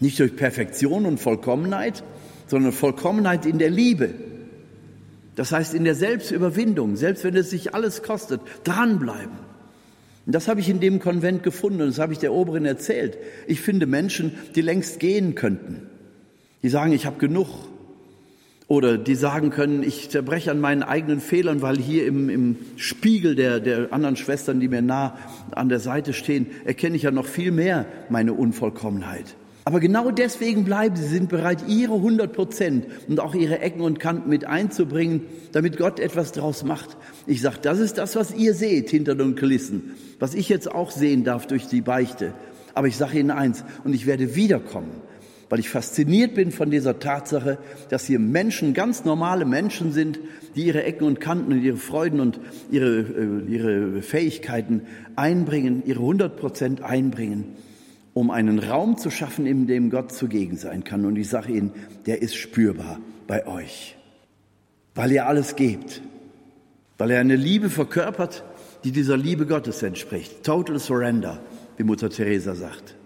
Nicht durch Perfektion und Vollkommenheit, sondern Vollkommenheit in der Liebe. Das heißt in der Selbstüberwindung, selbst wenn es sich alles kostet, dranbleiben. Und das habe ich in dem Konvent gefunden und das habe ich der Oberin erzählt. Ich finde Menschen, die längst gehen könnten die sagen, ich habe genug. Oder die sagen können, ich zerbreche an meinen eigenen Fehlern, weil hier im, im Spiegel der, der anderen Schwestern, die mir nah an der Seite stehen, erkenne ich ja noch viel mehr meine Unvollkommenheit. Aber genau deswegen bleiben sie, sind bereit, ihre 100 Prozent und auch ihre Ecken und Kanten mit einzubringen, damit Gott etwas draus macht. Ich sage, das ist das, was ihr seht hinter den Kulissen, was ich jetzt auch sehen darf durch die Beichte. Aber ich sage Ihnen eins, und ich werde wiederkommen weil ich fasziniert bin von dieser Tatsache, dass hier Menschen, ganz normale Menschen sind, die ihre Ecken und Kanten und ihre Freuden und ihre, äh, ihre Fähigkeiten einbringen, ihre 100 Prozent einbringen, um einen Raum zu schaffen, in dem Gott zugegen sein kann. Und ich sage Ihnen, der ist spürbar bei euch, weil ihr alles gebt, weil er eine Liebe verkörpert, die dieser Liebe Gottes entspricht. Total Surrender, wie Mutter Teresa sagt.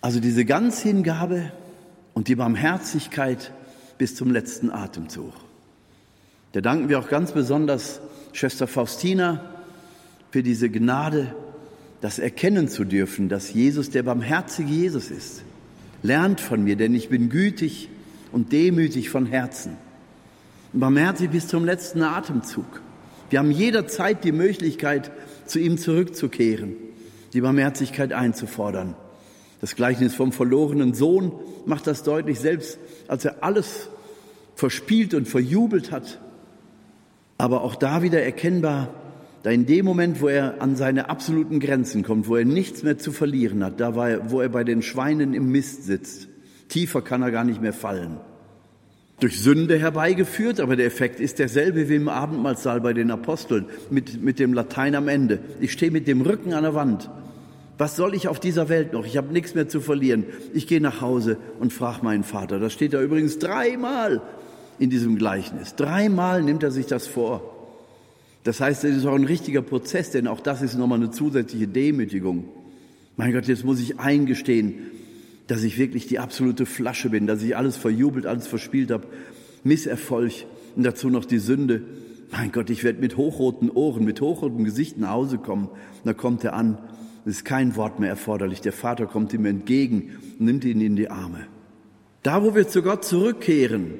Also diese Ganzhingabe und die Barmherzigkeit bis zum letzten Atemzug. Da danken wir auch ganz besonders Schwester Faustina für diese Gnade, das erkennen zu dürfen, dass Jesus der barmherzige Jesus ist. Lernt von mir, denn ich bin gütig und demütig von Herzen. Und barmherzig bis zum letzten Atemzug. Wir haben jederzeit die Möglichkeit, zu ihm zurückzukehren, die Barmherzigkeit einzufordern. Das Gleichnis vom verlorenen Sohn macht das deutlich, selbst als er alles verspielt und verjubelt hat. Aber auch da wieder erkennbar, Da in dem Moment, wo er an seine absoluten Grenzen kommt, wo er nichts mehr zu verlieren hat, da war er, wo er bei den Schweinen im Mist sitzt, tiefer kann er gar nicht mehr fallen. Durch Sünde herbeigeführt, aber der Effekt ist derselbe wie im Abendmahlsaal bei den Aposteln mit, mit dem Latein am Ende. Ich stehe mit dem Rücken an der Wand. Was soll ich auf dieser Welt noch? Ich habe nichts mehr zu verlieren. Ich gehe nach Hause und frage meinen Vater. Das steht da übrigens dreimal in diesem Gleichnis. Dreimal nimmt er sich das vor. Das heißt, es ist auch ein richtiger Prozess, denn auch das ist nochmal eine zusätzliche Demütigung. Mein Gott, jetzt muss ich eingestehen, dass ich wirklich die absolute Flasche bin, dass ich alles verjubelt, alles verspielt habe, Misserfolg und dazu noch die Sünde. Mein Gott, ich werde mit hochroten Ohren, mit hochrotem Gesicht nach Hause kommen. Da kommt er an es ist kein Wort mehr erforderlich. Der Vater kommt ihm entgegen nimmt ihn in die Arme. Da, wo wir zu Gott zurückkehren,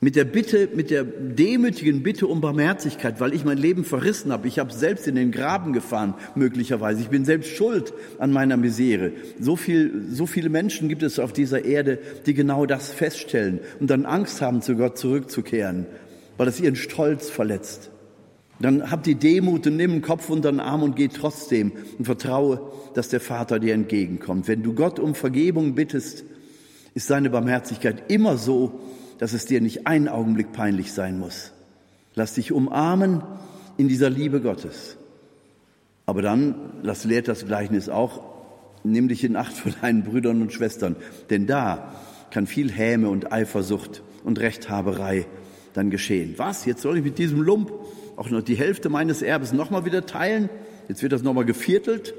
mit der Bitte, mit der demütigen Bitte um Barmherzigkeit, weil ich mein Leben verrissen habe. Ich habe selbst in den Graben gefahren, möglicherweise. Ich bin selbst schuld an meiner Misere. So viel, so viele Menschen gibt es auf dieser Erde, die genau das feststellen und dann Angst haben, zu Gott zurückzukehren, weil es ihren Stolz verletzt. Dann hab die Demut und nimm den Kopf unter den Arm und geh trotzdem und vertraue, dass der Vater dir entgegenkommt. Wenn du Gott um Vergebung bittest, ist seine Barmherzigkeit immer so, dass es dir nicht einen Augenblick peinlich sein muss. Lass dich umarmen in dieser Liebe Gottes. Aber dann, das lehrt das Gleichnis auch, nimm dich in Acht (laughs) vor deinen Brüdern und Schwestern, denn da kann viel Häme und Eifersucht und Rechthaberei dann geschehen. Was? Jetzt soll ich mit diesem Lump auch noch die Hälfte meines Erbes nochmal wieder teilen. Jetzt wird das nochmal geviertelt.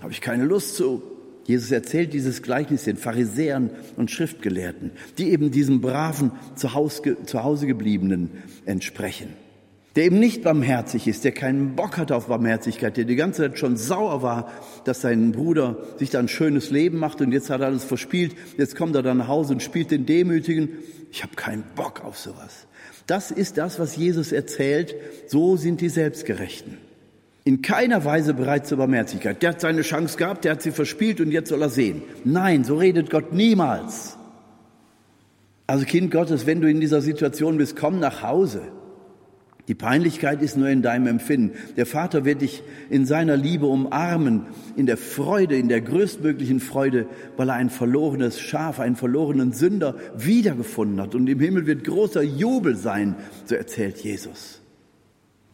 Habe ich keine Lust zu. Jesus erzählt dieses Gleichnis den Pharisäern und Schriftgelehrten, die eben diesem braven, zu Hause gebliebenen entsprechen. Der eben nicht barmherzig ist, der keinen Bock hat auf Barmherzigkeit, der die ganze Zeit schon sauer war, dass sein Bruder sich da ein schönes Leben macht und jetzt hat er alles verspielt. Jetzt kommt er dann nach Hause und spielt den Demütigen. Ich habe keinen Bock auf sowas. Das ist das, was Jesus erzählt. So sind die Selbstgerechten. In keiner Weise bereit zur Barmherzigkeit. Der hat seine Chance gehabt, der hat sie verspielt und jetzt soll er sehen. Nein, so redet Gott niemals. Also Kind Gottes, wenn du in dieser Situation bist, komm nach Hause. Die Peinlichkeit ist nur in deinem Empfinden. Der Vater wird dich in seiner Liebe umarmen, in der Freude, in der größtmöglichen Freude, weil er ein verlorenes Schaf, einen verlorenen Sünder wiedergefunden hat. Und im Himmel wird großer Jubel sein, so erzählt Jesus.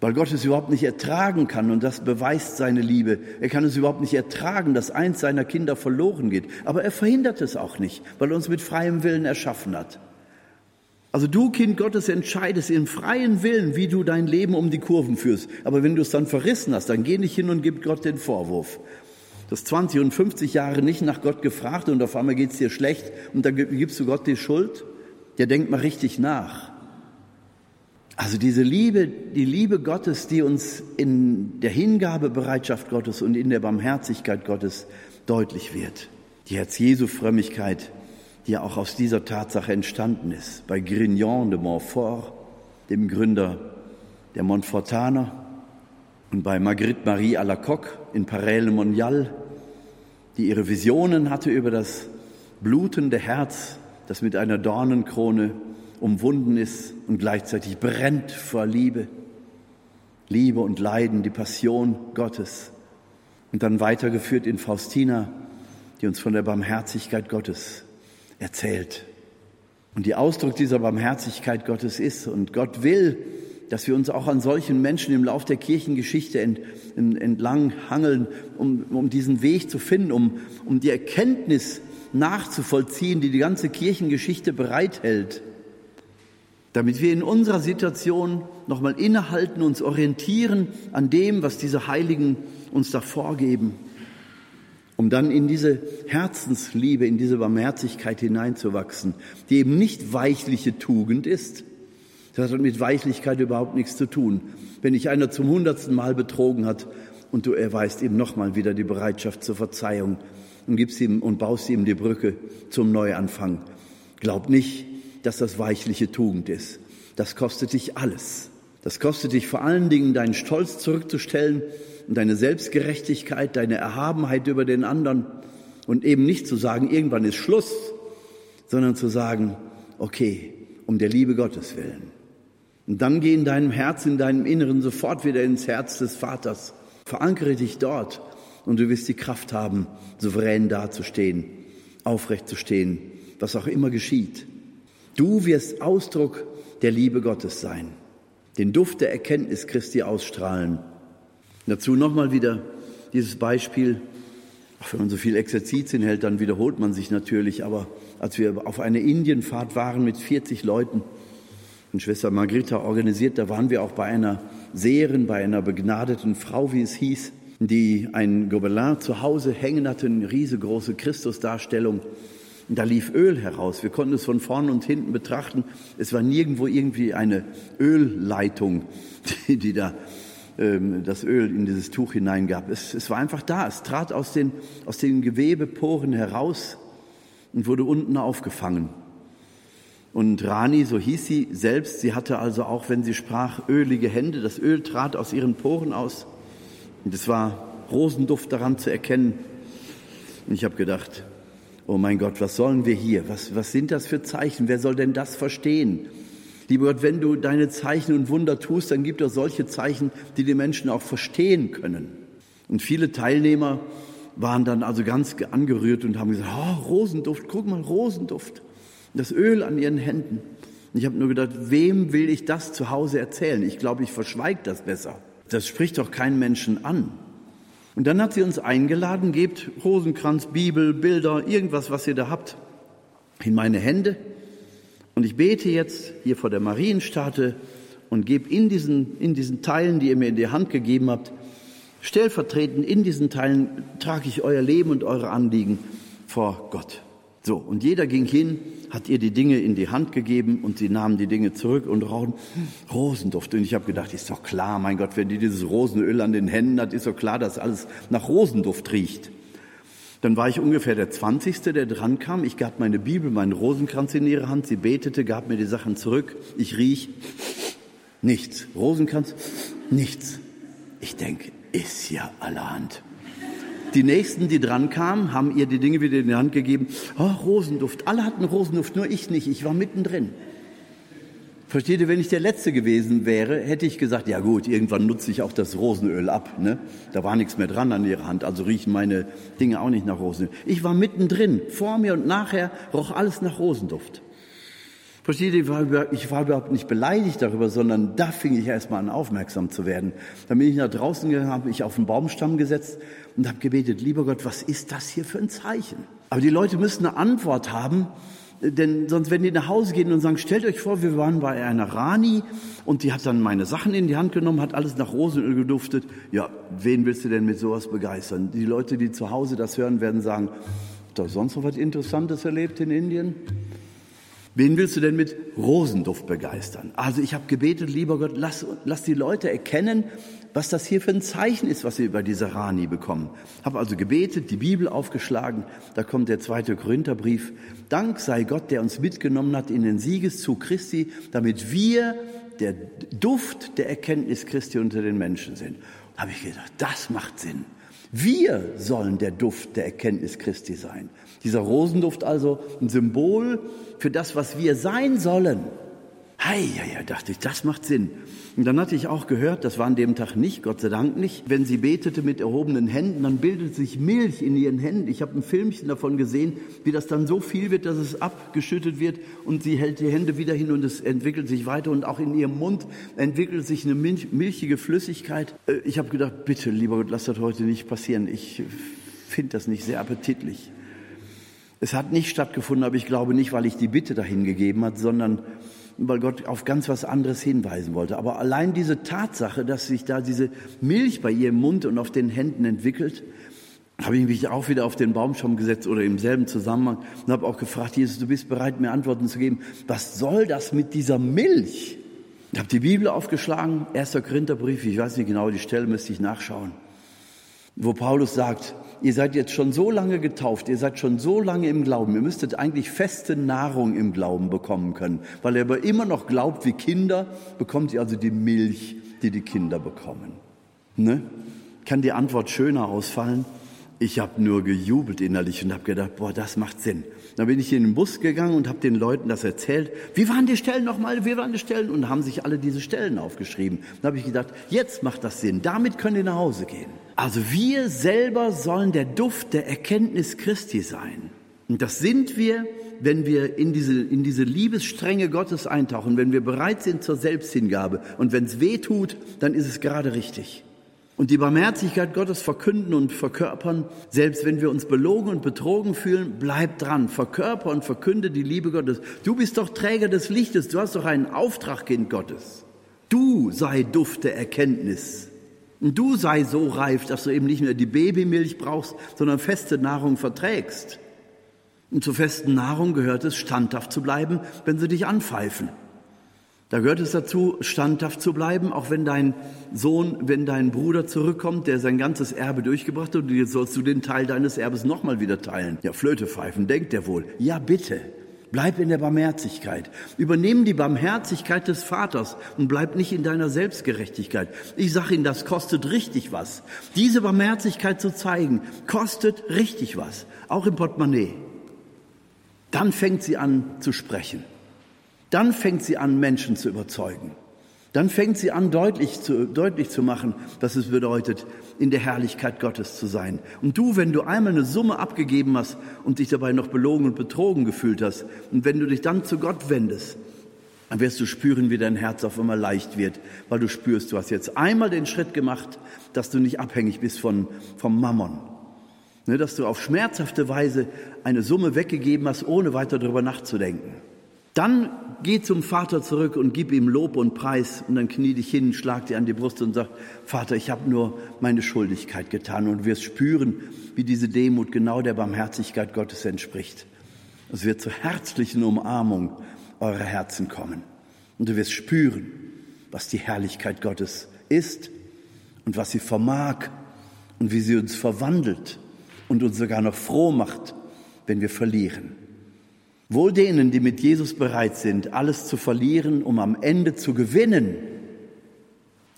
Weil Gott es überhaupt nicht ertragen kann und das beweist seine Liebe. Er kann es überhaupt nicht ertragen, dass eins seiner Kinder verloren geht. Aber er verhindert es auch nicht, weil er uns mit freiem Willen erschaffen hat. Also du, Kind Gottes, entscheidest im freien Willen, wie du dein Leben um die Kurven führst. Aber wenn du es dann verrissen hast, dann geh nicht hin und gib Gott den Vorwurf. Du hast 20 und 50 Jahre nicht nach Gott gefragt und auf einmal geht es dir schlecht und dann gibst du Gott die Schuld. Der denkt mal richtig nach. Also diese Liebe, die Liebe Gottes, die uns in der Hingabebereitschaft Gottes und in der Barmherzigkeit Gottes deutlich wird. Die Herz-Jesu-Frömmigkeit, ja auch aus dieser Tatsache entstanden ist. Bei Grignon de Montfort, dem Gründer der Montfortaner, und bei Marguerite Marie Alacoque in Parelle Monial, die ihre Visionen hatte über das blutende Herz, das mit einer Dornenkrone umwunden ist und gleichzeitig brennt vor Liebe. Liebe und Leiden, die Passion Gottes. Und dann weitergeführt in Faustina, die uns von der Barmherzigkeit Gottes erzählt. Und die Ausdruck dieser Barmherzigkeit Gottes ist, und Gott will, dass wir uns auch an solchen Menschen im Lauf der Kirchengeschichte ent, entlang hangeln, um, um diesen Weg zu finden, um, um die Erkenntnis nachzuvollziehen, die die ganze Kirchengeschichte bereithält, damit wir in unserer Situation nochmal innehalten, uns orientieren an dem, was diese Heiligen uns da vorgeben um dann in diese Herzensliebe, in diese Barmherzigkeit hineinzuwachsen, die eben nicht weichliche Tugend ist. Das hat mit Weichlichkeit überhaupt nichts zu tun. Wenn dich einer zum hundertsten Mal betrogen hat und du erweist ihm nochmal wieder die Bereitschaft zur Verzeihung und gibst ihm und baust ihm die Brücke zum Neuanfang. Glaub nicht, dass das weichliche Tugend ist. Das kostet dich alles. Das kostet dich vor allen Dingen deinen Stolz zurückzustellen und deine Selbstgerechtigkeit, deine Erhabenheit über den anderen und eben nicht zu sagen, irgendwann ist Schluss, sondern zu sagen, okay, um der Liebe Gottes willen. Und dann geh in deinem Herz, in deinem Inneren sofort wieder ins Herz des Vaters. Verankere dich dort und du wirst die Kraft haben, souverän dazustehen, aufrecht zu stehen, was auch immer geschieht. Du wirst Ausdruck der Liebe Gottes sein, den Duft der Erkenntnis Christi ausstrahlen. Dazu nochmal wieder dieses Beispiel. Ach, wenn man so viel Exerzitien hält, dann wiederholt man sich natürlich. Aber als wir auf einer Indienfahrt waren mit 40 Leuten und Schwester Margrethe organisiert, da waren wir auch bei einer Seherin, bei einer begnadeten Frau, wie es hieß, die ein Gobelin zu Hause hängen hatte, eine riesengroße Christusdarstellung. Und da lief Öl heraus. Wir konnten es von vorn und hinten betrachten. Es war nirgendwo irgendwie eine Ölleitung, (laughs) die, die da ähm, das Öl in dieses Tuch hineingab. Es, es war einfach da. Es trat aus den, aus den Gewebeporen heraus und wurde unten aufgefangen. Und Rani, so hieß sie selbst, sie hatte also auch, wenn sie sprach, ölige Hände. Das Öl trat aus ihren Poren aus. Und es war Rosenduft daran zu erkennen. Und ich habe gedacht, oh mein Gott, was sollen wir hier? Was, was sind das für Zeichen? Wer soll denn das verstehen? Lieber Gott, wenn du deine Zeichen und Wunder tust, dann gib doch solche Zeichen, die die Menschen auch verstehen können. Und viele Teilnehmer waren dann also ganz angerührt und haben gesagt, oh, Rosenduft, guck mal, Rosenduft das Öl an ihren Händen. Ich habe nur gedacht, wem will ich das zu Hause erzählen? Ich glaube, ich verschweige das besser. Das spricht doch keinen Menschen an. Und dann hat sie uns eingeladen, gebt Rosenkranz, Bibel, Bilder, irgendwas, was ihr da habt, in meine Hände. Und ich bete jetzt hier vor der Marienstatue und gebe in diesen, in diesen Teilen, die ihr mir in die Hand gegeben habt, stellvertretend in diesen Teilen trage ich euer Leben und eure Anliegen vor Gott. So, und jeder ging hin, hat ihr die Dinge in die Hand gegeben und sie nahmen die Dinge zurück und rauchen Rosenduft. Und ich habe gedacht, ist doch klar, mein Gott, wenn die dieses Rosenöl an den Händen hat, ist doch klar, dass alles nach Rosenduft riecht. Dann war ich ungefähr der Zwanzigste, der dran kam. Ich gab meine Bibel, meinen Rosenkranz in ihre Hand. Sie betete, gab mir die Sachen zurück. Ich riech nichts. Rosenkranz, nichts. Ich denke, ist ja allerhand. Die Nächsten, die dran kamen, haben ihr die Dinge wieder in die Hand gegeben. Oh, Rosenduft. Alle hatten Rosenduft, nur ich nicht. Ich war mittendrin. Versteht ihr, wenn ich der Letzte gewesen wäre, hätte ich gesagt, ja gut, irgendwann nutze ich auch das Rosenöl ab. Ne? Da war nichts mehr dran an ihrer Hand, also riechen meine Dinge auch nicht nach Rosenöl. Ich war mittendrin. Vor mir und nachher roch alles nach Rosenduft. Versteht ihr, ich war, überhaupt nicht beleidigt darüber, sondern da fing ich erst mal an, aufmerksam zu werden. Dann bin ich nach draußen gegangen, habe mich auf den Baumstamm gesetzt und habe gebetet, lieber Gott, was ist das hier für ein Zeichen? Aber die Leute müssen eine Antwort haben, denn sonst werden die nach Hause gehen und sagen, stellt euch vor, wir waren bei einer Rani und die hat dann meine Sachen in die Hand genommen, hat alles nach Rosenöl geduftet. Ja, wen willst du denn mit sowas begeistern? Die Leute, die zu Hause das hören, werden sagen, du sonst noch was Interessantes erlebt in Indien? Wen willst du denn mit Rosenduft begeistern? Also ich habe gebetet, lieber Gott, lass, lass die Leute erkennen, was das hier für ein Zeichen ist, was sie bei dieser Rani bekommen. Habe also gebetet, die Bibel aufgeschlagen, da kommt der zweite Korintherbrief. Dank sei Gott, der uns mitgenommen hat in den Siegeszug Christi, damit wir der Duft der Erkenntnis Christi unter den Menschen sind. Habe ich gedacht, das macht Sinn. Wir sollen der Duft der Erkenntnis Christi sein. Dieser Rosenduft also ein Symbol für das, was wir sein sollen. Hei, ja, ja, dachte ich, das macht Sinn. Und dann hatte ich auch gehört, das war an dem Tag nicht, Gott sei Dank nicht, wenn sie betete mit erhobenen Händen, dann bildet sich Milch in ihren Händen. Ich habe ein Filmchen davon gesehen, wie das dann so viel wird, dass es abgeschüttet wird und sie hält die Hände wieder hin und es entwickelt sich weiter und auch in ihrem Mund entwickelt sich eine milch, milchige Flüssigkeit. Äh, ich habe gedacht, bitte, lieber Gott, lass das heute nicht passieren. Ich finde das nicht sehr appetitlich. Es hat nicht stattgefunden, aber ich glaube nicht, weil ich die Bitte dahin gegeben hat, sondern weil Gott auf ganz was anderes hinweisen wollte. Aber allein diese Tatsache, dass sich da diese Milch bei ihr im Mund und auf den Händen entwickelt, habe ich mich auch wieder auf den Baumstamm gesetzt oder im selben Zusammenhang und habe auch gefragt, Jesus, du bist bereit, mir Antworten zu geben. Was soll das mit dieser Milch? Ich habe die Bibel aufgeschlagen, 1. Korintherbrief, ich weiß nicht genau, die Stelle müsste ich nachschauen, wo Paulus sagt, ihr seid jetzt schon so lange getauft, ihr seid schon so lange im Glauben, ihr müsstet eigentlich feste Nahrung im Glauben bekommen können. Weil ihr aber immer noch glaubt wie Kinder, bekommt ihr also die Milch, die die Kinder bekommen. Ne? Kann die Antwort schöner ausfallen? Ich habe nur gejubelt innerlich und habe gedacht, boah, das macht Sinn. Dann bin ich in den Bus gegangen und habe den Leuten das erzählt. Wie waren die Stellen nochmal? Wie waren die Stellen? Und haben sich alle diese Stellen aufgeschrieben. Dann habe ich gedacht, jetzt macht das Sinn. Damit können ihr nach Hause gehen. Also wir selber sollen der Duft der Erkenntnis Christi sein. Und das sind wir, wenn wir in diese, in diese Liebesstränge Gottes eintauchen, wenn wir bereit sind zur Selbsthingabe. Und wenn es weh tut, dann ist es gerade richtig und die Barmherzigkeit Gottes verkünden und verkörpern, selbst wenn wir uns belogen und betrogen fühlen, bleib dran, verkörper und verkünde die Liebe Gottes. Du bist doch Träger des Lichtes, du hast doch einen Auftrag, Kind Gottes. Du sei Duft der Erkenntnis. Und du sei so reif, dass du eben nicht mehr die Babymilch brauchst, sondern feste Nahrung verträgst. Und zur festen Nahrung gehört es, standhaft zu bleiben, wenn sie dich anpfeifen. Da gehört es dazu, standhaft zu bleiben, auch wenn dein Sohn, wenn dein Bruder zurückkommt, der sein ganzes Erbe durchgebracht hat und jetzt sollst du den Teil deines Erbes nochmal wieder teilen. Ja, Flöte pfeifen, denkt er wohl. Ja, bitte. Bleib in der Barmherzigkeit. Übernimm die Barmherzigkeit des Vaters und bleib nicht in deiner Selbstgerechtigkeit. Ich sage Ihnen, das kostet richtig was. Diese Barmherzigkeit zu zeigen, kostet richtig was. Auch im Portemonnaie. Dann fängt sie an zu sprechen. Dann fängt sie an, Menschen zu überzeugen. Dann fängt sie an, deutlich zu, deutlich zu machen, was es bedeutet, in der Herrlichkeit Gottes zu sein. Und du, wenn du einmal eine Summe abgegeben hast und dich dabei noch belogen und betrogen gefühlt hast, und wenn du dich dann zu Gott wendest, dann wirst du spüren, wie dein Herz auf einmal leicht wird, weil du spürst, du hast jetzt einmal den Schritt gemacht, dass du nicht abhängig bist von, vom Mammon. Ne, dass du auf schmerzhafte Weise eine Summe weggegeben hast, ohne weiter darüber nachzudenken. Dann geh zum Vater zurück und gib ihm Lob und Preis und dann knie dich hin, schlag dir an die Brust und sag, Vater, ich habe nur meine Schuldigkeit getan und wirst spüren, wie diese Demut genau der Barmherzigkeit Gottes entspricht. Es wird zur herzlichen Umarmung eurer Herzen kommen und du wirst spüren, was die Herrlichkeit Gottes ist und was sie vermag und wie sie uns verwandelt und uns sogar noch froh macht, wenn wir verlieren. Wohl denen, die mit Jesus bereit sind, alles zu verlieren, um am Ende zu gewinnen.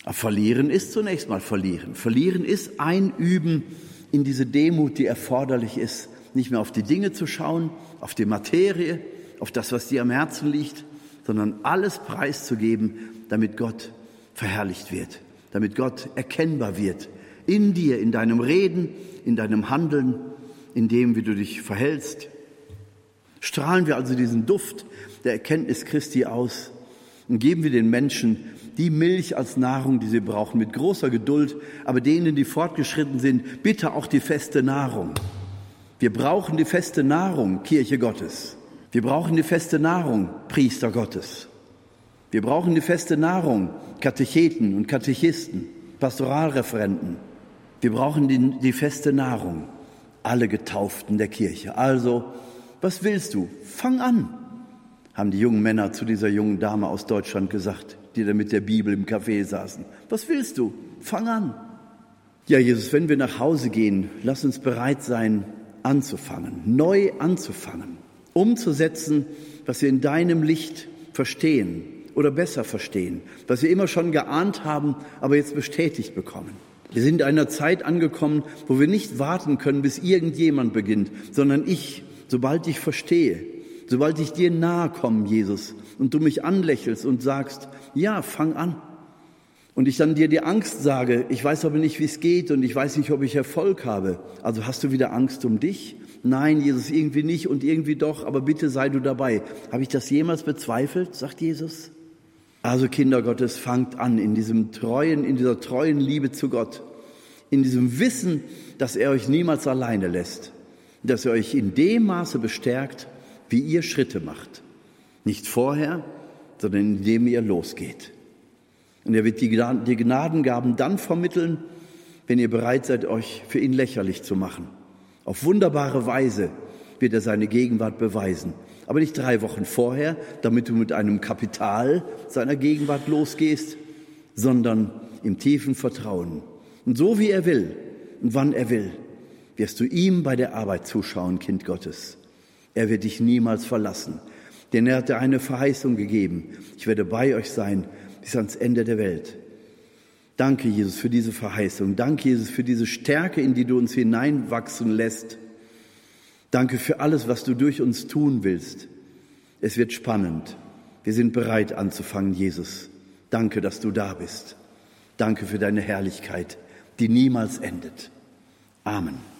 Verlieren ist zunächst mal verlieren. Verlieren ist einüben in diese Demut, die erforderlich ist, nicht mehr auf die Dinge zu schauen, auf die Materie, auf das, was dir am Herzen liegt, sondern alles preiszugeben, damit Gott verherrlicht wird, damit Gott erkennbar wird. In dir, in deinem Reden, in deinem Handeln, in dem, wie du dich verhältst, Strahlen wir also diesen Duft der Erkenntnis Christi aus und geben wir den Menschen die Milch als Nahrung, die sie brauchen, mit großer Geduld, aber denen, die fortgeschritten sind, bitte auch die feste Nahrung. Wir brauchen die feste Nahrung, Kirche Gottes. Wir brauchen die feste Nahrung, Priester Gottes. Wir brauchen die feste Nahrung, Katecheten und Katechisten, Pastoralreferenten. Wir brauchen die, die feste Nahrung, alle Getauften der Kirche. Also was willst du? Fang an, haben die jungen Männer zu dieser jungen Dame aus Deutschland gesagt, die da mit der Bibel im Café saßen. Was willst du? Fang an. Ja, Jesus, wenn wir nach Hause gehen, lass uns bereit sein, anzufangen, neu anzufangen, umzusetzen, was wir in deinem Licht verstehen oder besser verstehen, was wir immer schon geahnt haben, aber jetzt bestätigt bekommen. Wir sind in einer Zeit angekommen, wo wir nicht warten können, bis irgendjemand beginnt, sondern ich sobald ich verstehe, sobald ich dir nahe komme, Jesus, und du mich anlächelst und sagst, ja, fang an. Und ich dann dir die Angst sage, ich weiß aber nicht, wie es geht und ich weiß nicht, ob ich Erfolg habe. Also hast du wieder Angst um dich? Nein, Jesus, irgendwie nicht und irgendwie doch, aber bitte sei du dabei. Habe ich das jemals bezweifelt, sagt Jesus? Also Kinder Gottes, fangt an in diesem treuen, in dieser treuen Liebe zu Gott, in diesem Wissen, dass er euch niemals alleine lässt dass er euch in dem Maße bestärkt, wie ihr Schritte macht. Nicht vorher, sondern indem ihr losgeht. Und er wird die Gnadengaben dann vermitteln, wenn ihr bereit seid, euch für ihn lächerlich zu machen. Auf wunderbare Weise wird er seine Gegenwart beweisen. Aber nicht drei Wochen vorher, damit du mit einem Kapital seiner Gegenwart losgehst, sondern im tiefen Vertrauen. Und so wie er will und wann er will wirst du ihm bei der Arbeit zuschauen, Kind Gottes. Er wird dich niemals verlassen, denn er hat dir eine Verheißung gegeben. Ich werde bei euch sein bis ans Ende der Welt. Danke, Jesus, für diese Verheißung. Danke, Jesus, für diese Stärke, in die du uns hineinwachsen lässt. Danke für alles, was du durch uns tun willst. Es wird spannend. Wir sind bereit anzufangen, Jesus. Danke, dass du da bist. Danke für deine Herrlichkeit, die niemals endet. Amen.